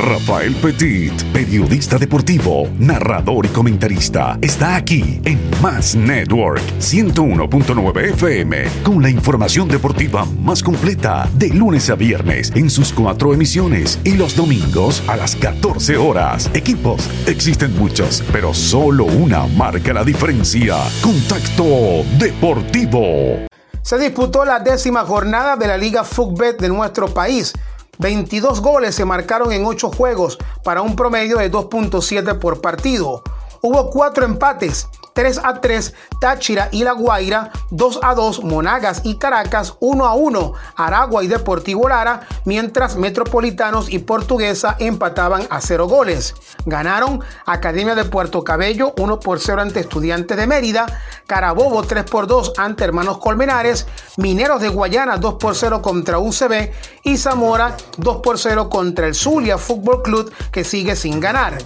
Rafael Petit, periodista deportivo, narrador y comentarista, está aquí en Más Network 101.9 FM con la información deportiva más completa de lunes a viernes en sus cuatro emisiones y los domingos a las 14 horas. Equipos, existen muchos, pero solo una marca la diferencia. Contacto Deportivo. Se disputó la décima jornada de la Liga Footbet de nuestro país. 22 goles se marcaron en 8 juegos para un promedio de 2.7 por partido. Hubo 4 empates 3 a 3 Táchira y La Guaira, 2 a 2 Monagas y Caracas, 1 a 1 Aragua y Deportivo Lara, mientras Metropolitanos y Portuguesa empataban a 0 goles. Ganaron Academia de Puerto Cabello 1 por 0 ante Estudiantes de Mérida, Carabobo 3 por 2 ante Hermanos Colmenares, Mineros de Guayana 2 por 0 contra UCB y Zamora 2 por 0 contra el Zulia Fútbol Club que sigue sin ganar.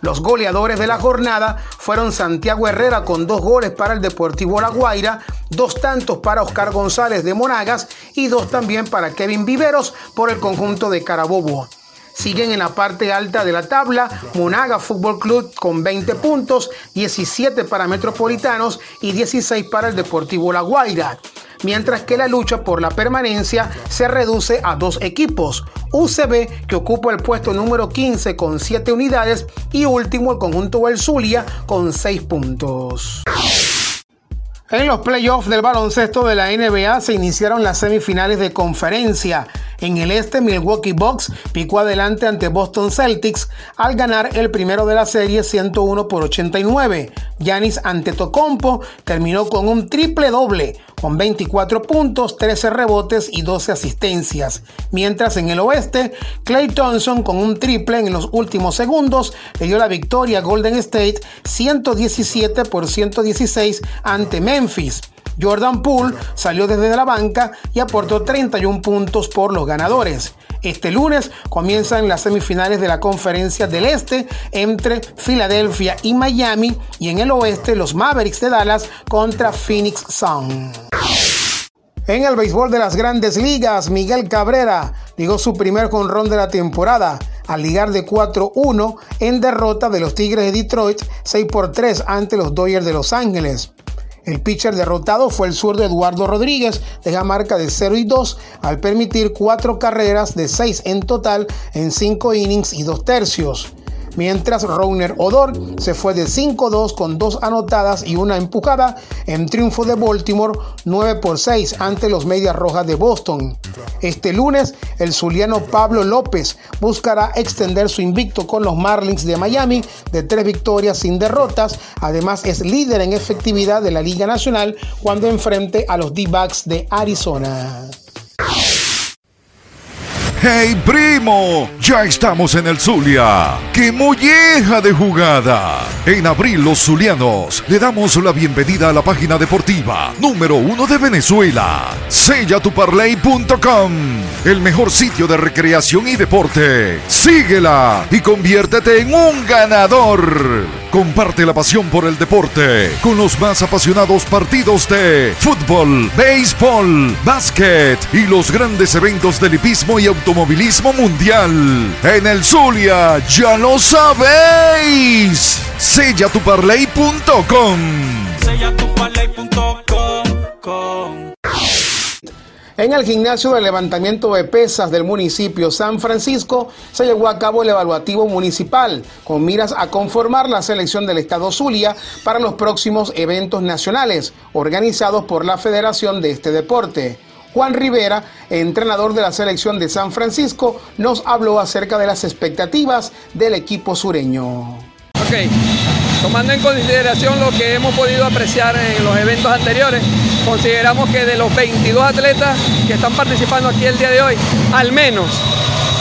Los goleadores de la jornada fueron Santiago Herrera con dos goles para el Deportivo La Guaira, dos tantos para Oscar González de Monagas y dos también para Kevin Viveros por el conjunto de Carabobo. Siguen en la parte alta de la tabla Monaga Fútbol Club con 20 puntos, 17 para Metropolitanos y 16 para el Deportivo La Guaira mientras que la lucha por la permanencia se reduce a dos equipos. UCB, que ocupa el puesto número 15 con 7 unidades, y último el conjunto del Zulia con 6 puntos. En los playoffs del baloncesto de la NBA se iniciaron las semifinales de conferencia. En el este, Milwaukee Bucks picó adelante ante Boston Celtics al ganar el primero de la serie 101 por 89. Giannis Antetokounmpo terminó con un triple doble, con 24 puntos, 13 rebotes y 12 asistencias. Mientras en el oeste, Clay Thompson con un triple en los últimos segundos le dio la victoria a Golden State 117 por 116 ante Memphis. Jordan Poole salió desde la banca y aportó 31 puntos por los ganadores. Este lunes comienzan las semifinales de la Conferencia del Este entre Filadelfia y Miami y en el oeste los Mavericks de Dallas contra Phoenix Suns. En el béisbol de las grandes ligas, Miguel Cabrera ligó su primer jonrón de la temporada al ligar de 4-1 en derrota de los Tigres de Detroit 6 por 3 ante los Dodgers de Los Ángeles. El pitcher derrotado fue el zurdo Eduardo Rodríguez, de marca de 0 y 2 al permitir cuatro carreras de 6 en total en 5 innings y 2 tercios mientras Rauner Odor se fue de 5-2 con dos anotadas y una empujada en triunfo de Baltimore 9 por 6 ante los Medias Rojas de Boston. Este lunes, el zuliano Pablo López buscará extender su invicto con los Marlins de Miami de tres victorias sin derrotas. Además, es líder en efectividad de la Liga Nacional cuando enfrente a los D-Backs de Arizona. ¡Hey primo! Ya estamos en el Zulia. ¡Qué molleja de jugada! En abril los zulianos le damos la bienvenida a la página deportiva número uno de Venezuela. Sellatuparlay.com El mejor sitio de recreación y deporte. Síguela y conviértete en un ganador. Comparte la pasión por el deporte con los más apasionados partidos de fútbol, béisbol, básquet y los grandes eventos del hipismo y automovilismo mundial. En el Zulia, ya lo sabéis. Sellatuparley.com Sellatuparley.com en el gimnasio de levantamiento de pesas del municipio San Francisco se llevó a cabo el evaluativo municipal con miras a conformar la selección del Estado Zulia para los próximos eventos nacionales organizados por la Federación de este deporte. Juan Rivera, entrenador de la selección de San Francisco, nos habló acerca de las expectativas del equipo sureño. Ok, tomando en consideración lo que hemos podido apreciar en los eventos anteriores, consideramos que de los 22 atletas que están participando aquí el día de hoy, al menos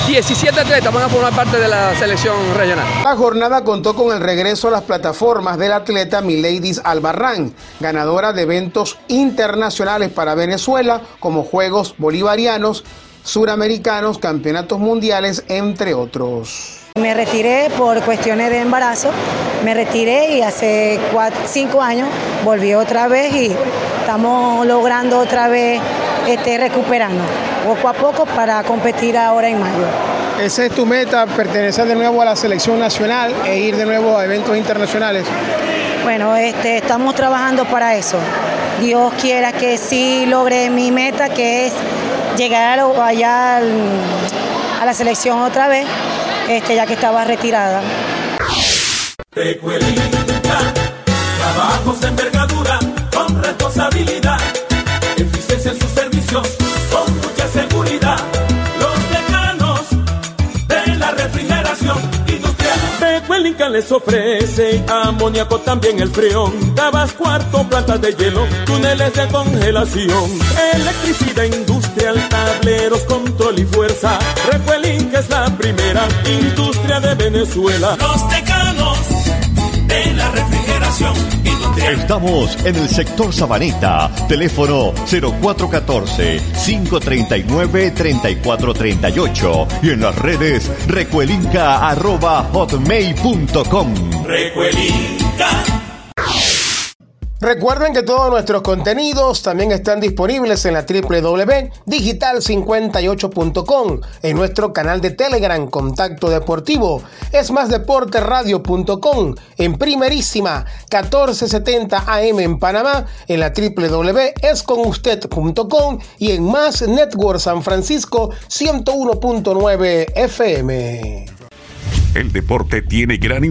17 atletas van a formar parte de la selección regional. La jornada contó con el regreso a las plataformas del atleta Miladis Albarrán, ganadora de eventos internacionales para Venezuela como Juegos Bolivarianos, Suramericanos, Campeonatos Mundiales, entre otros. Me retiré por cuestiones de embarazo, me retiré y hace cinco años volví otra vez y estamos logrando otra vez este, recuperarnos poco a poco para competir ahora en mayo. ¿Esa es tu meta, pertenecer de nuevo a la selección nacional e ir de nuevo a eventos internacionales? Bueno, este, estamos trabajando para eso. Dios quiera que sí logre mi meta, que es llegar allá a la selección otra vez, este, ya que estaba retirada. trabajos de envergadura responsabilidad, eficiencia en sus servicios con mucha seguridad. Los decanos de la refrigeración industrial. Recuerden les ofrece amoníaco también el freón, tabas cuarto, plantas de hielo, túneles de congelación, electricidad industrial, tableros, control y fuerza. Recuerden que es la primera industria de Venezuela. Los decanos Estamos en el sector Sabaneta. Teléfono 0414-539-3438. Y en las redes recuelinca.hotmail.com. Recuelinca. Recuerden que todos nuestros contenidos también están disponibles en la www.digital58.com, en nuestro canal de Telegram Contacto Deportivo, es más en primerísima 1470 AM en Panamá, en la www.esconusted.com y en Más Network San Francisco 101.9 FM. El deporte tiene gran